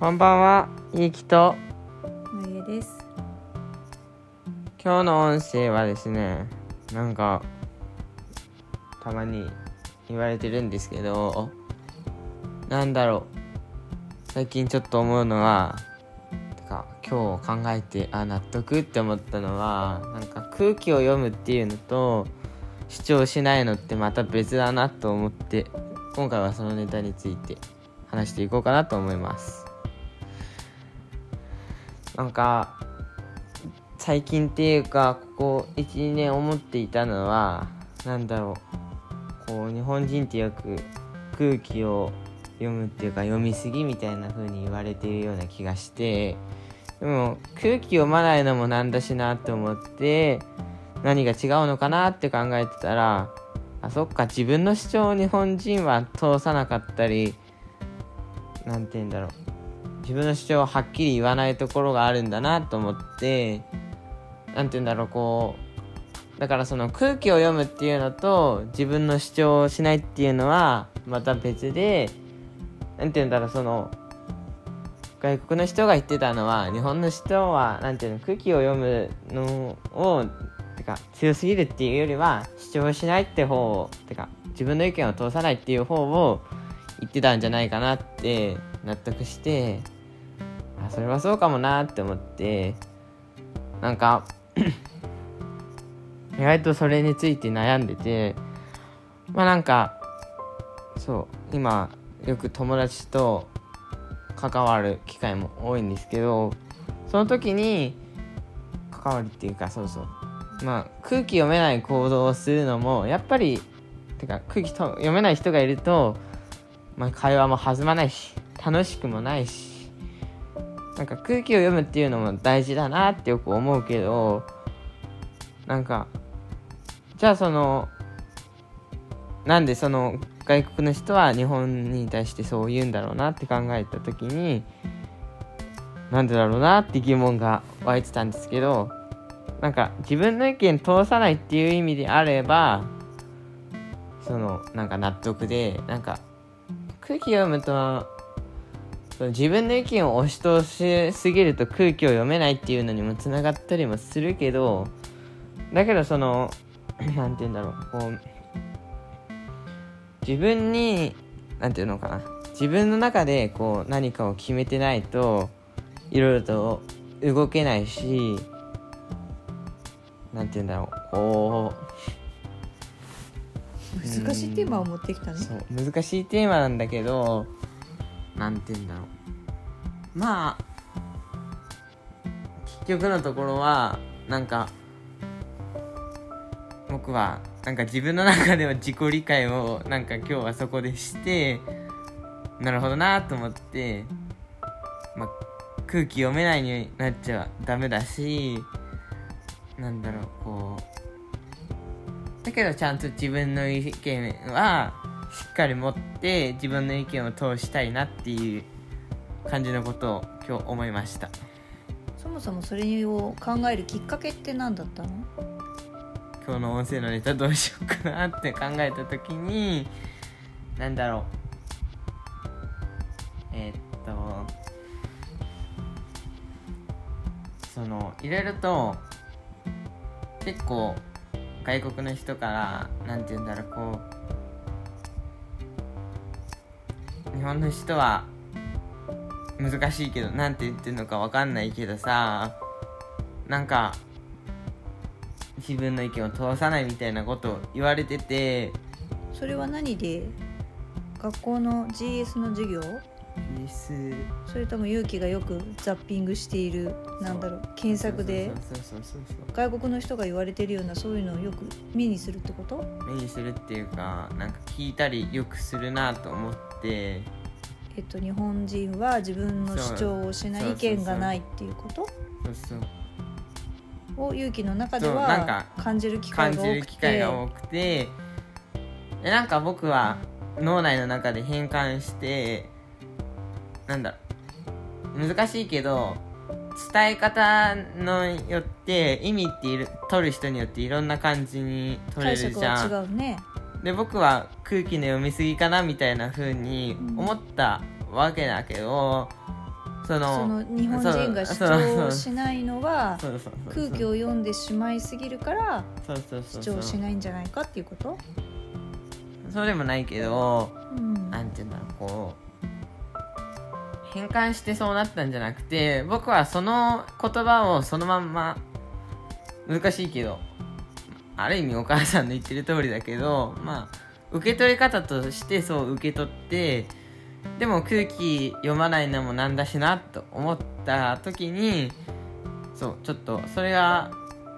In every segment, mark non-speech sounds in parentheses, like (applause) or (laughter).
こんばんは、ゆうきと。のりえです。今日の音声はですね、なんか、たまに言われてるんですけど、なんだろう。最近ちょっと思うのは、てか、今日考えて、あ、納得って思ったのは、なんか空気を読むっていうのと、主張しないのってまた別だなと思って、今回はそのネタについて話していこうかなと思います。なんか最近っていうかここ12年思っていたのはなんだろう。こう日本人ってよく空気を読むっていうか読みすぎみたいな風に言われているような気がしてでも空気読まないのもなんだしなって思って何が違うのかなって考えてたらあそっか自分の主張を日本人は通さなかったりなんて言うんだろう。自分の主張をはっきり言わないところがあるんだなと思ってなんて言うんだろうこうだからその空気を読むっていうのと自分の主張をしないっていうのはまた別でなんて言うんだろうその外国の人が言ってたのは日本の人はなんていうの空気を読むのをてか強すぎるっていうよりは主張しないって方をてか自分の意見を通さないっていう方を言ってたんじゃないかなって納得してそれはそうかもなって思って。なんか (clears throat) 意外とそれについて悩んでて。まあなんかそう今よく友達と関わる機会も多いんですけどその時に関わりっていうかそうそう。まあ空気読めない行動をするのもやっぱりてか空気と読めない人がいると、まあ、会話も弾まないし楽しくもないしなんか空気を読むっていうのも大事だなってよく思うけどなんかじゃあそのなんでその外国の人は日本に対してそう言うんだろうなって考えた時になんでだろうなって疑問が湧いてたんですけどなんか自分の意見通さないっていう意味であればそのなんか納得でなんか空気読むとその自分の意見を押し通しすぎると空気を読めないっていうのにもつながったりもするけどだけどその (clears throat) なんて言うんだろうこう自分になんていうのかな自分の中でこう何かを決めてないといろいろと動けないしなんて言うんだろうこ難しいテーマを持ってきたね。難しいテーマなんだけどなんて言うんだろう。まあ結局のところはなんか僕はなんか自分の中では自己理解をなんか今日はそこでしてなるほどなと思って、まあ、空気読めないようになっちゃダメだしなんだろうこうだけどちゃんと自分の意見はしっかり持って自分の意見を通したいなっていう感じのことを今日思いましたそもそもそれを考えるきっかけって何だったの？今日の音声のネタどうしようかなって考えた時になんだろうえーっとそのいろいろと結構外国の人からなんて言うんだろうこう日本の人は難しいけど何て言ってるのか分かんないけどさなんか自分の意見を通さないみたいなことを言われててそれは何で？学校の GS の授業？それとも勇気がよくザッピングしているなんだろう検索で外国の人が言われてるようなそういうのをよく目にするってこと？目にするっていうかなんか聞いたりよくするなと思って。えっと日本人は自分の主張をしない意見がないっていうこと？そうそうを勇気の中でそうなんかは感じる機会感じる機が多くて会が多くて。でなんか僕は脳内の中で変換してなんだ難しいけど伝え方のよって意味っている取る人によっていろんな感じに取れるじゃん。は違うね。で僕は空気の読みすぎかなみたいな風に思ったわけだけどそのその日本人が主張しないのは空気を読んでしまいすぎるから主張しないんじゃないかっていうこと？そうでもないけどうん。なん変換してそうなったんじゃなくて僕はその言葉をそのまんま難しいけどある意味お母さんの言ってる通りだけどまあ受け取り方としてそう受け取ってでも空気読まないのもなんだしなと思った時にそうちょっとそれが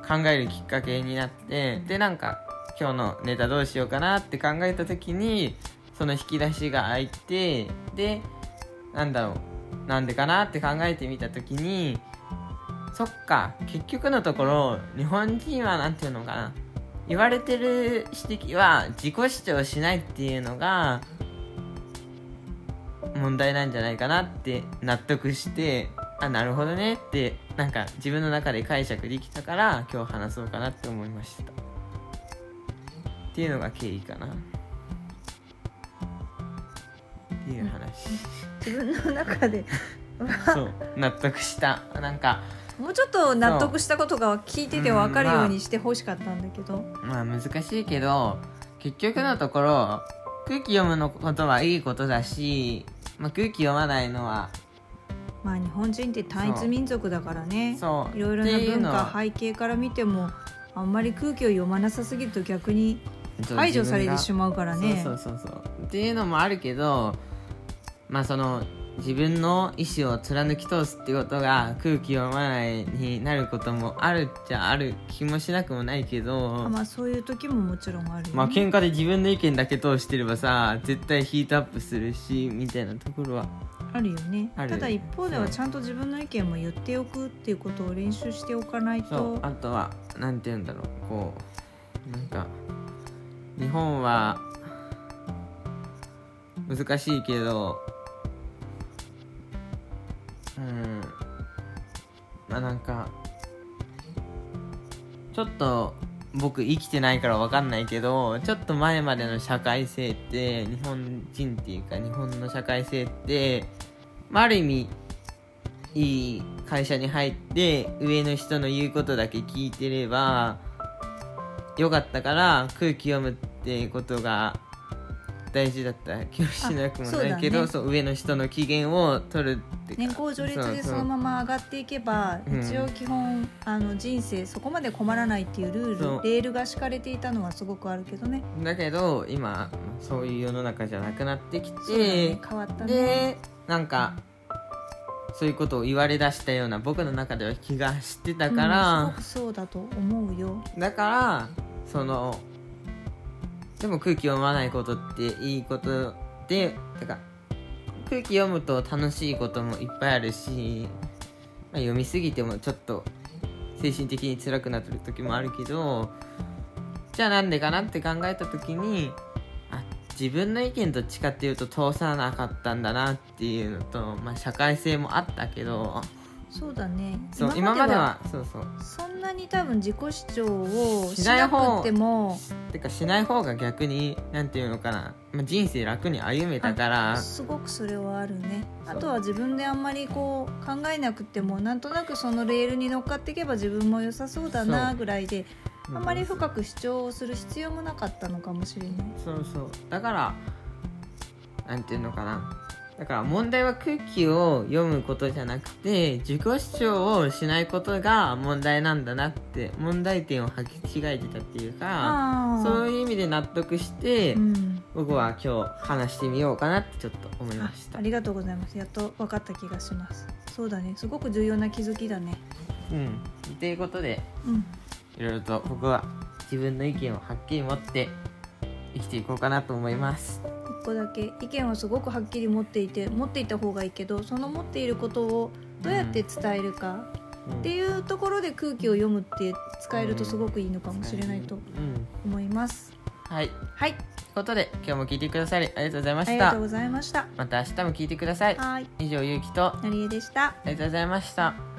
考えるきっかけになってでなんか今日のネタどうしようかなって考えた時にその引き出しが開いてでなんだろうなんでかなって考えてみた時にそっか結局のところ日本人はなんていうのかな言われてる指摘は自己主張しないっていうのが問題なんじゃないかなって納得してあなるほどねってなんか自分の中で解釈できたから今日話そうかなって思いました。っていうのが経緯かな。っていう話。自分の中で。そう納得した。なんかもうちょっと納得したことが聞いてて分かるようにしてほしかったんだけど、まあ難しいけど結局のところ空気読むのことはいいことだし、まあ、空気読まないのはまあ日本人って単一民族だからね。そう。いろいろな文化背景から見てもあんまり空気を読まなさすぎると逆に排除されてしままうからね。そうそうそうそう。っていうのもあるけどまあその自分の意思を貫き通すってことが空気読まないになることもあるっちゃある気もしなくもないけどあまあそういう時ももちろんあるよ、ね。まあ喧嘩で自分の意見だけ通してればさ絶対ヒートアップするしみたいなところは。あるよね。ただ一方ではちゃんと自分の意見も言っておくっていうことを練習しておかないと。あとはなんて言うんだろう。こうなんか日本は難しいけどうん。まあなんかちょっと僕生きてないから分かんないけどちょっと前までの社会性って日本人っていうか日本の社会性って、まあ、ある意味いい会社に入って上の人の言うことだけ聞いてればよかったから空気読むってことが大事だった気がしなくもないけどあそう,、上の人の機嫌を取るって年功序列でそのまま上がっていけばうん。一応基本あの人生そこまで困らないっていうルールレールが敷かれていたのはすごくあるけどね。だけど今そういう世の中じゃなくなってきてね変わったね。でなんかそういうことを言われだしたような僕の中では気がしてたから、うんそうだと思うよ。だからそのでも空気読まないことっていいことでてか空気読むと楽しいこともいっぱいあるし、まあ、読みすぎてもちょっと精神的に辛くなってる時もあるけどじゃあなんでかなって考えた時にあ自分の意見どっちかっていうと通さなかったんだなっていうのと、まあ、社会性もあったけどそうだね。そう今まではそうそう。そんなに多分自己主張をししなくてもてかしない方が逆になんていうのかな、まあ、人生楽に歩めたから。すごくそれはあるね。あとは自分であんまりこう考えなくてもなんとなくそのレールに乗っかっていけば自分も良さそうだなぐらいであんまり深く主張をする必要もなかったのかもしれない。そうそう。だからなんていうのかなだから問題は空気を読むことじゃなくて自己主張をしないことが問題なんだなって問題点を履き違えてたっていうかそういう意味で納得して、うん。僕は今日話してみようかなってちょっと思いあました。ありがとうございます。やっと分かった気がします。そうだね。すごく重要な気づきだね。うん。ということでうん。いろいろと僕は自分の意見をはっきり持って生きていこうかなと思います。一個だけ意見をすごくはっきり持っていて持っていた方がいいけどその持っていることをどうやって伝えるかうん。っていうところで空気を読むって使えるとすごくいいのかもしれないとうん。思います。はい。というはいことで今日も聞いてくださりありがとうございました。ありがとうございました。また明日も聞いてください。はい。以上ゆうきとあなりえでした。りがとうございました